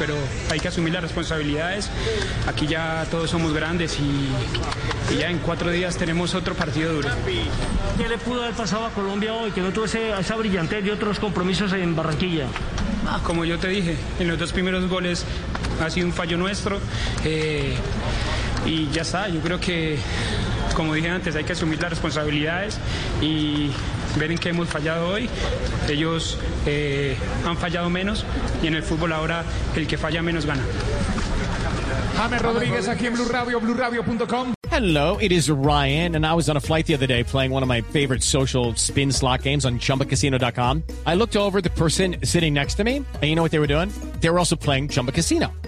Pero hay que asumir las responsabilidades. Aquí ya todos somos grandes y, y ya en cuatro días tenemos otro partido duro. ¿Qué le pudo haber pasado a Colombia hoy que no tuvo ese- esa brillantez de otros compromisos en Barranquilla? Como yo te dije, en los dos primeros goles ha sido un fallo nuestro eh, y ya está. Yo creo que, como dije antes, hay que asumir las responsabilidades y ver en qué hemos fallado hoy. Ellos eh, han fallado menos y en el fútbol ahora el que falla menos gana. James Rodríguez aquí en Blue Radio, BlueRadio.com. Hello, it is Ryan, and I was on a flight the other day playing one of my favorite social spin slot games on ChumbaCasino.com. I looked over the person sitting next to me, and you know what they were doing? They were also playing Chumba Casino.